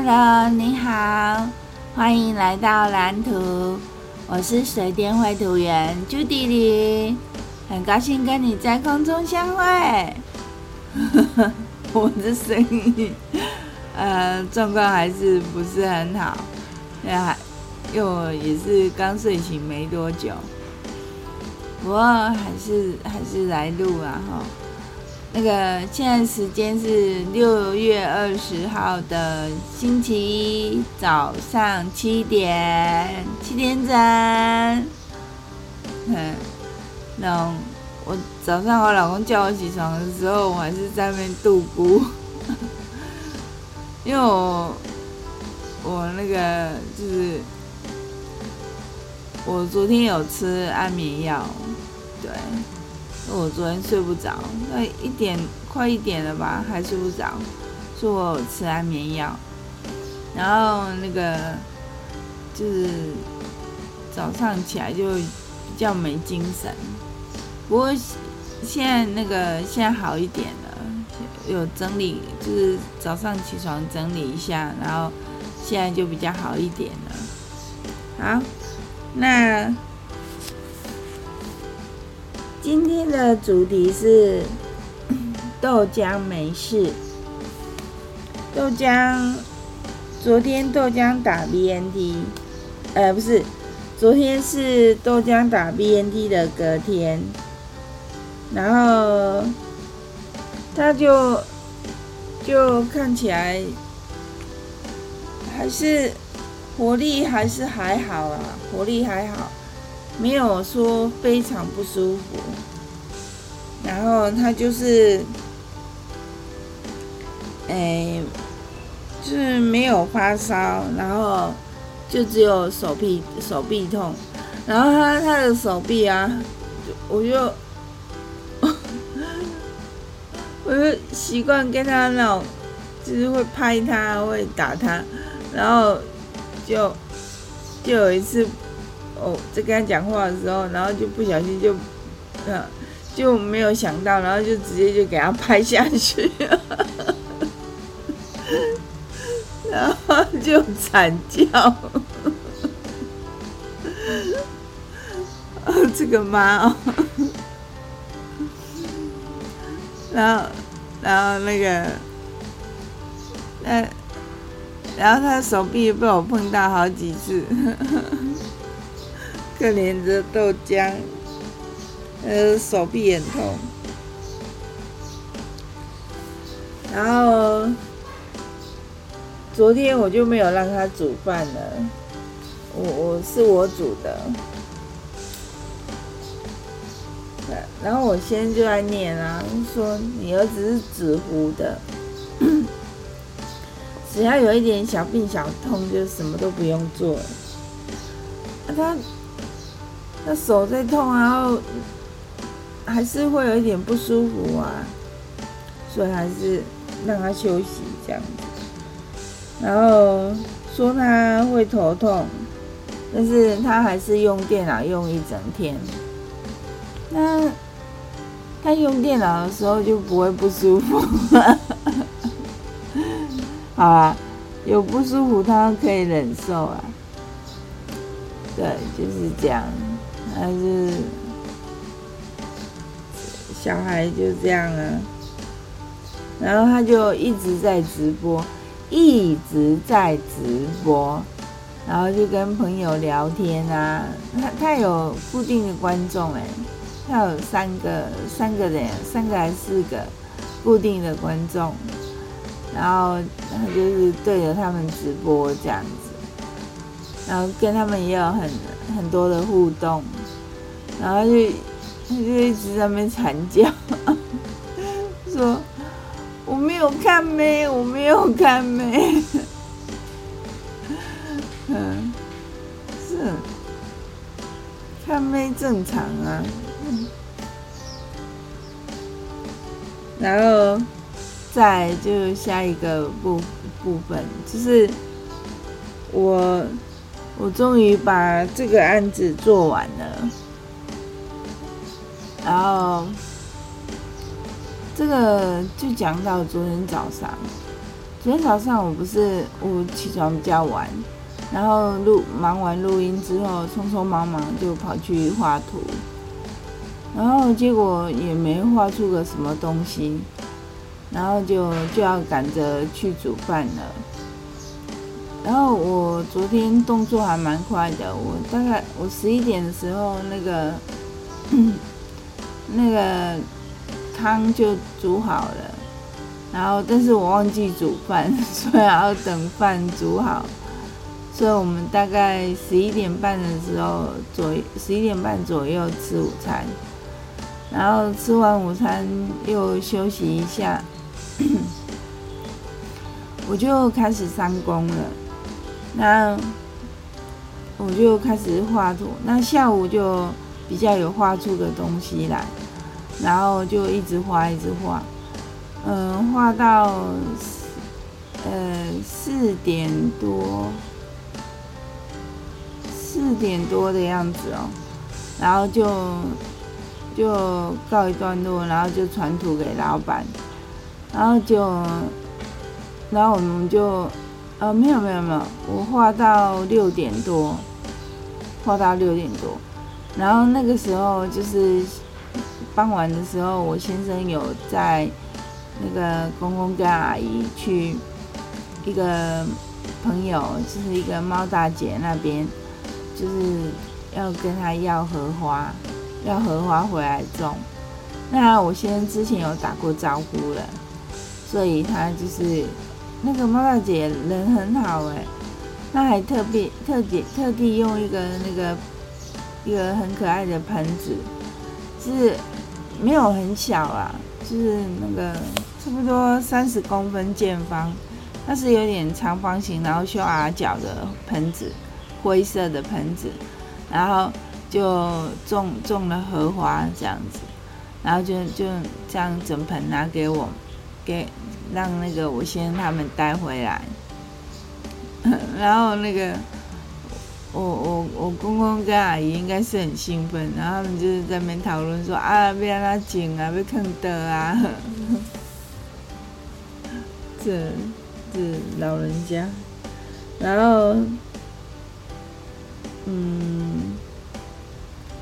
Hello，你好，欢迎来到蓝图。我是水电绘图员朱迪里，很高兴跟你在空中相会。我的声音，呃，状况还是不是很好，因为我也是刚睡醒没多久。不过还是还是来录啊哈。那个现在时间是六月二十号的星期一早上七点七点整。嗯，那我早上我老公叫我起床的时候，我还是在那边度咕，因为我我那个就是我昨天有吃安眠药，对。我昨天睡不着，那一点快一点了吧，还睡不着，说我吃安眠药，然后那个就是早上起来就比较没精神。不过现在那个现在好一点了，有整理，就是早上起床整理一下，然后现在就比较好一点了。好，那。今天的主题是豆浆没事。豆浆，昨天豆浆打 BNT，呃，不是，昨天是豆浆打 BNT 的隔天，然后他就就看起来还是活力还是还好啊，活力还好。没有说非常不舒服，然后他就是，哎，就是没有发烧，然后就只有手臂手臂痛，然后他他的手臂啊，我就 我就习惯跟他那种，就是会拍他，会打他，然后就就有一次。哦，在跟他讲话的时候，然后就不小心就，嗯，就没有想到，然后就直接就给他拍下去，然后就惨叫，哦，这个妈，然后，然后那个，那，然后他的手臂被我碰到好几次。可怜的豆浆，呃，手臂很痛。然后昨天我就没有让他煮饭了，我我是我煮的。然后我先就在念啊，说你儿子是纸糊的，只要有一点小病小痛，就什么都不用做了。啊，他。那手在痛，然后还是会有一点不舒服啊，所以还是让他休息这样子。然后说他会头痛，但是他还是用电脑用一整天。那他用电脑的时候就不会不舒服，好啊，有不舒服他可以忍受啊。对，就是这样。还是小孩就这样啊，然后他就一直在直播，一直在直播，然后就跟朋友聊天啊。他他有固定的观众哎，他有三个三个人，三个还是四个固定的观众，然后他就是对着他们直播这样子，然后跟他们也有很很多的互动。然后就就一直在那边惨叫，说我没有看妹，我没有看妹。嗯，是看妹正常啊。然后再就下一个部部分，就是我我终于把这个案子做完了。然后，这个就讲到昨天早上，昨天早上我不是我起床比较晚，然后录忙完录音之后，匆匆忙忙就跑去画图，然后结果也没画出个什么东西，然后就就要赶着去煮饭了。然后我昨天动作还蛮快的，我大概我十一点的时候那个 那个汤就煮好了。然后，但是我忘记煮饭，所以要等饭煮好。所以我们大概十一点半的时候左，十一点半左右吃午餐。然后吃完午餐又休息一下，我就开始上工了。那我就开始画图。那下午就比较有画出个东西来，然后就一直画，一直画。嗯，画到呃四点多，四点多的样子哦，然后就就告一段落，然后就传图给老板，然后就然后我们就呃没有没有没有，我画到六点多，画到六点多，然后那个时候就是傍晚的时候，我先生有在。那个公公跟阿姨去一个朋友，就是一个猫大姐那边，就是要跟他要荷花，要荷花回来种。那我先生之前有打过招呼了，所以他就是那个猫大姐人很好哎，她还特别特地特地用一个那个一个很可爱的盆子，是没有很小啊，就是那个。差不多三十公分见方，它是有点长方形，然后修耳角的盆子，灰色的盆子，然后就种种了荷花这样子，然后就就这样整盆拿给我，给让那个我先他们带回来，然后那个我我我公公跟阿姨应该是很兴奋，然后他们就是在那边讨论说啊，要让他剪啊，要看得啊。这这老人家，然后，嗯，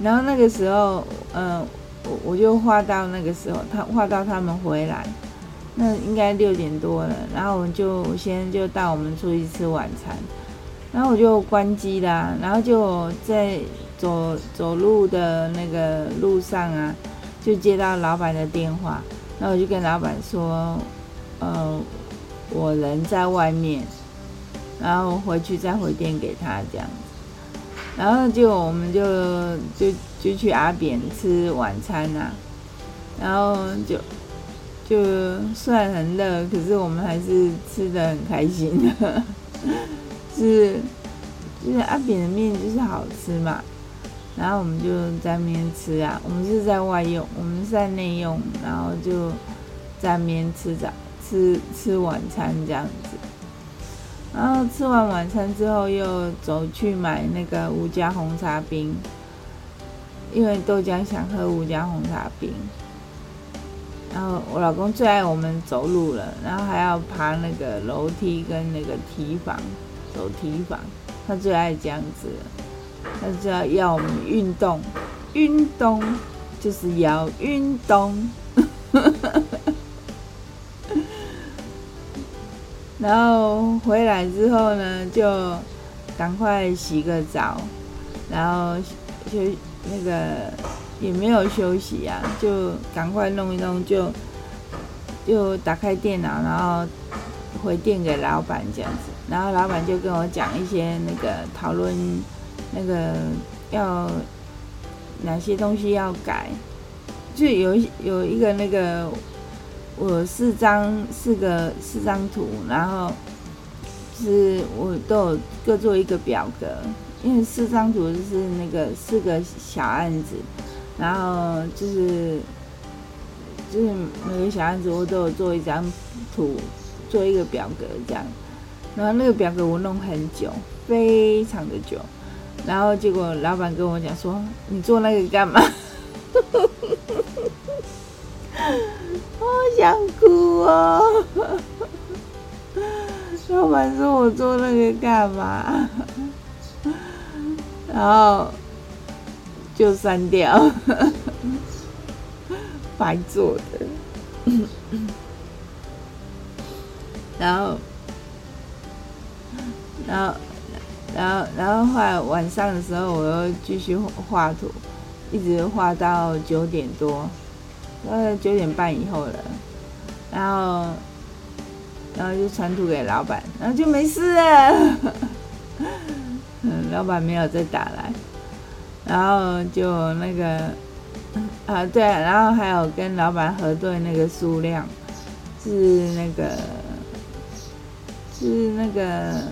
然后那个时候，嗯，我我就画到那个时候，他画到他们回来，那应该六点多了，然后我们就先就带我们出去吃晚餐，然后我就关机啦，然后就在走走路的那个路上啊，就接到老板的电话，那我就跟老板说，呃。我人在外面，然后回去再回电给他这样，然后就我们就就就去阿扁吃晚餐呐、啊，然后就就虽然很热，可是我们还是吃得很开心的，是就是阿扁的面就是好吃嘛，然后我们就在那边吃啊，我们是在外用，我们是在内用，然后就在那边吃早。吃吃晚餐这样子，然后吃完晚餐之后，又走去买那个吴家红茶冰，因为豆浆想喝吴家红茶冰。然后我老公最爱我们走路了，然后还要爬那个楼梯跟那个梯房，走梯房，他最爱这样子，他就要要我们运动，运动就是要运动。然后回来之后呢，就赶快洗个澡，然后就那个也没有休息啊，就赶快弄一弄，就就打开电脑，然后回电给老板这样子。然后老板就跟我讲一些那个讨论，那个要哪些东西要改，就有有一个那个。我四张四个四张图，然后是我都有各做一个表格，因为四张图就是那个四个小案子，然后就是就是每个小案子我都有做一张图，做一个表格这样，然后那个表格我弄很久，非常的久，然后结果老板跟我讲说：“你做那个干嘛？” 好想哭哦！老板说我做那个干嘛？然后就删掉，白做的。然后，然后，然后，然后后来晚上的时候，我又继续画图，一直画到九点多，呃九点半以后了。然后，然后就传图给老板，然后就没事了。嗯，老板没有再打来，然后就那个，啊对，然后还有跟老板核对那个数量，是那个，是那个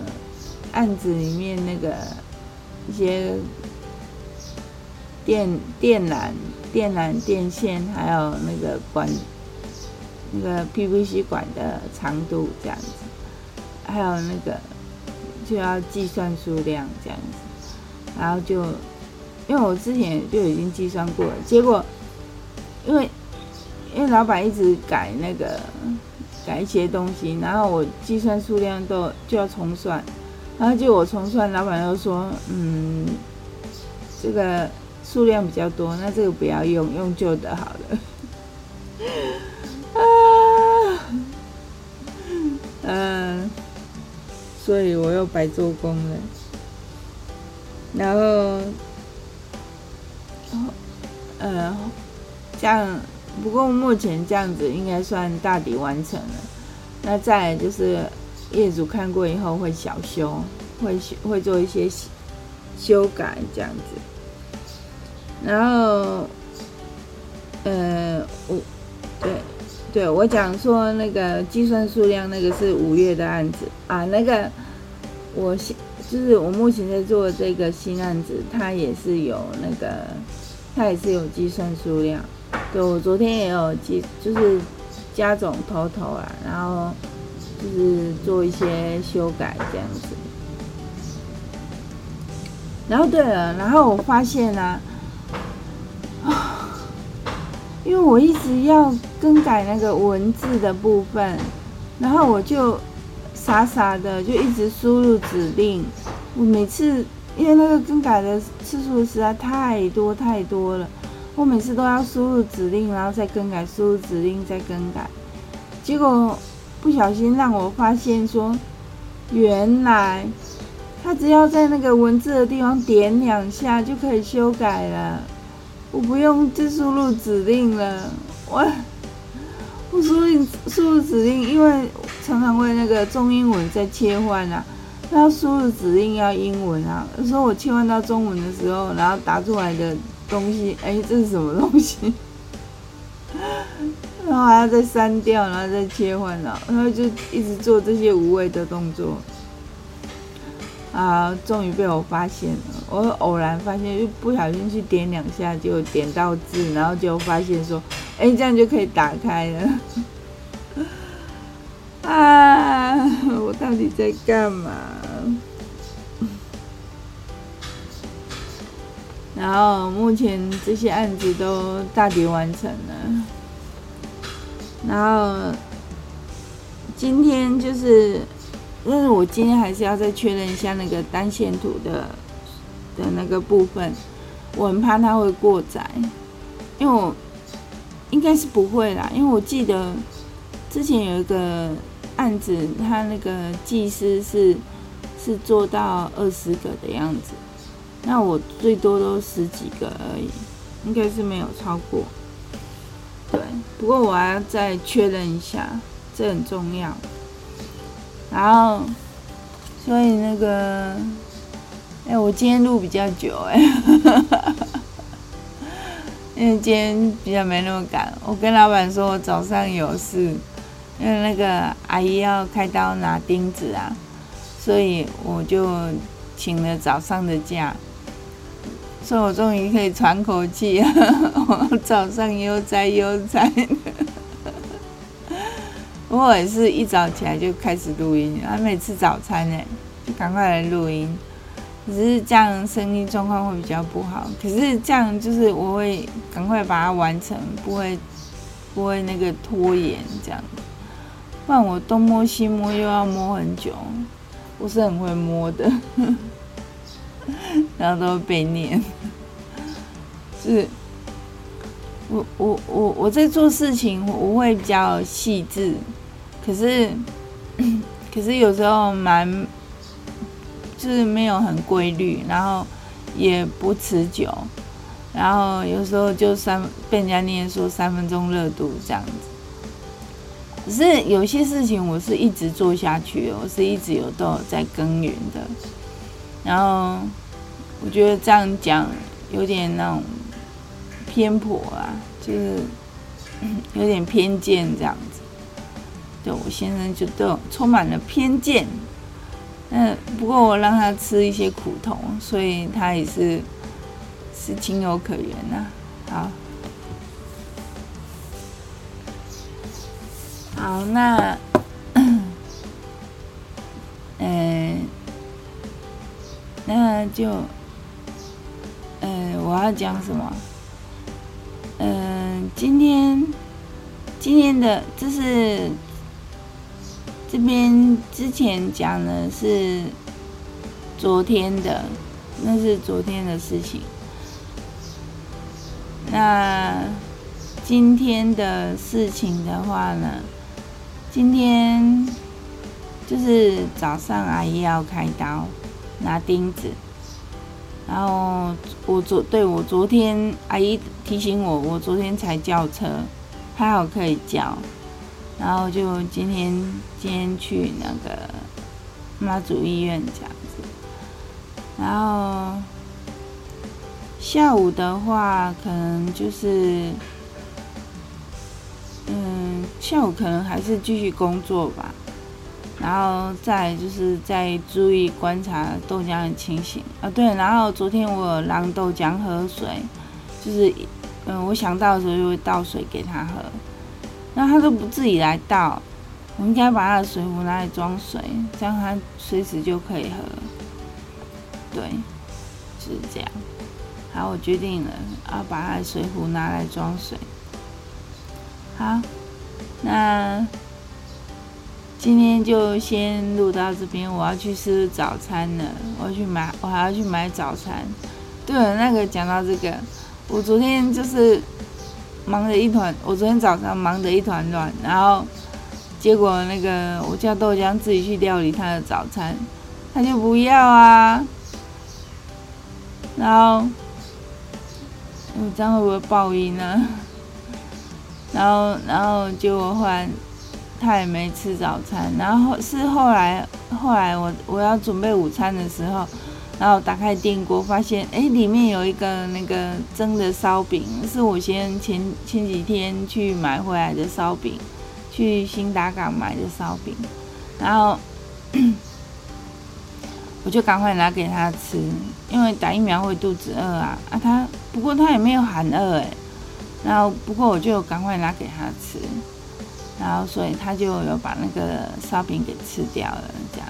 案子里面那个一些电电缆、电缆电线，还有那个管那个 PVC 管的长度这样子，还有那个。就要计算数量这样子，然后就因为我之前就已经计算过了，结果因为因为老板一直改那个改一些东西，然后我计算数量都就要重算，然后就我重算，老板又说，嗯，这个数量比较多，那这个不要用，用旧的好了。啊，嗯。所以我又白做工了，然后，呃，这样，不过目前这样子应该算大抵完成了。那再来就是业主看过以后会小修，会会做一些修改这样子。然后，呃，我，对。对，我讲说那个计算数量，那个是五月的案子啊。那个我现就是我目前在做这个新案子，它也是有那个，它也是有计算数量。对，我昨天也有计，就是加总头头啊，然后就是做一些修改这样子。然后对了，然后我发现呢啊。因为我一直要更改那个文字的部分，然后我就傻傻的就一直输入指令。我每次因为那个更改的次数实在太多太多了，我每次都要输入指令，然后再更改，输入指令再更改。结果不小心让我发现说，原来他只要在那个文字的地方点两下就可以修改了。我不用再输入指令了，我我输入输入指令，因为常常会那个中英文在切换啊，要输入指令要英文啊，有时候我切换到中文的时候，然后打出来的东西，哎，这是什么东西？然后还要再删掉，然后再切换了，然后就一直做这些无谓的动作。啊！终于被我发现了。我偶然发现，就不小心去点两下，就点到字，然后就发现说：“哎，这样就可以打开了。”啊！我到底在干嘛？然后目前这些案子都大抵完成了。然后今天就是。但是我今天还是要再确认一下那个单线图的的那个部分，我很怕它会过载，因为我应该是不会啦，因为我记得之前有一个案子，他那个技师是是做到二十个的样子，那我最多都十几个而已，应该是没有超过。对，不过我还要再确认一下，这很重要。然后，所以那个，哎，我今天录比较久哎，因为今天比较没那么赶。我跟老板说我早上有事，因为那个阿姨要开刀拿钉子啊，所以我就请了早上的假，所以我终于可以喘口气，我早上悠哉悠哉。不过也是一早起来就开始录音，还没吃早餐呢，就赶快来录音。只是这样声音状况会比较不好，可是这样就是我会赶快把它完成，不会不会那个拖延这样。不然我东摸西摸又要摸很久。不是很会摸的，然后都会被念。是，我我我我在做事情，我会比较细致，可是 可是有时候蛮就是没有很规律，然后也不持久，然后有时候就三被人家念说三分钟热度这样子。可是有些事情我是一直做下去，我是一直有都有在耕耘的。然后我觉得这样讲有点那种偏颇啊，就是有点偏见这样子。对，我先生就都充满了偏见。嗯，不过我让他吃一些苦头，所以他也是是情有可原呐、好。好，那，嗯、那就，嗯、我要讲什么？嗯、今天，今天的，这是这边之前讲的是昨天的，那是昨天的事情。那今天的事情的话呢？今天就是早上，阿姨要开刀拿钉子，然后我昨对我昨天阿姨提醒我，我昨天才叫车，还好可以叫，然后就今天今天去那个妈祖医院这样子，然后下午的话可能就是。嗯，下午可能还是继续工作吧，然后再就是再注意观察豆浆的情形啊。对，然后昨天我让豆浆喝水，就是嗯，我想到的时候就会倒水给他喝，那他都不自己来倒，我应该把他的水壶拿来装水，这样他随时就可以喝。对，就是这样。好，我决定了，要把他的水壶拿来装水。好，那今天就先录到这边。我要去吃早餐了，我要去买，我还要去买早餐。对了，那个讲到这个，我昨天就是忙得一团，我昨天早上忙得一团乱，然后结果那个我叫豆浆自己去料理他的早餐，他就不要啊。然后，我这样会不会爆音呢？然后，然后结果后来他也没吃早餐。然后是后来，后来我我要准备午餐的时候，然后打开电锅，发现哎，里面有一个那个蒸的烧饼，是我先前前几天去买回来的烧饼，去新达港买的烧饼。然后 我就赶快拿给他吃，因为打疫苗会肚子饿啊啊！他不过他也没有喊饿哎。然后，不过我就赶快拿给他吃，然后所以他就有把那个烧饼给吃掉了，这样。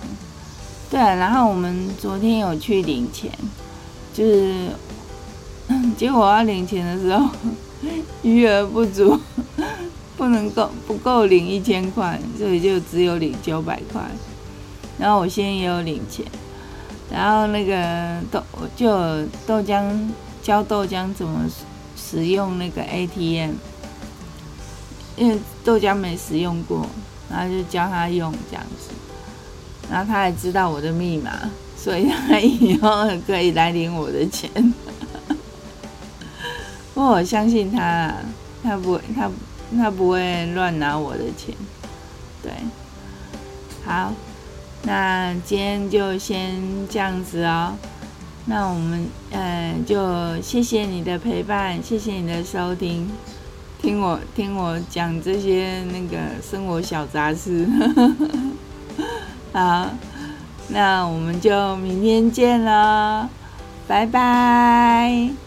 对，然后我们昨天有去领钱，就是 结果我要领钱的时候余额不足，不能够不够领一千块，所以就只有领九百块。然后我现在也有领钱，然后那个豆就豆浆教豆浆怎么。使用那个 ATM，因为豆浆没使用过，然后就教他用这样子，然后他还知道我的密码，所以他以后可以来领我的钱。不过我相信他，他不会，他他不会乱拿我的钱。对，好，那今天就先这样子哦。那我们呃，就谢谢你的陪伴，谢谢你的收听，听我听我讲这些那个生活小杂事。好，那我们就明天见了，拜拜。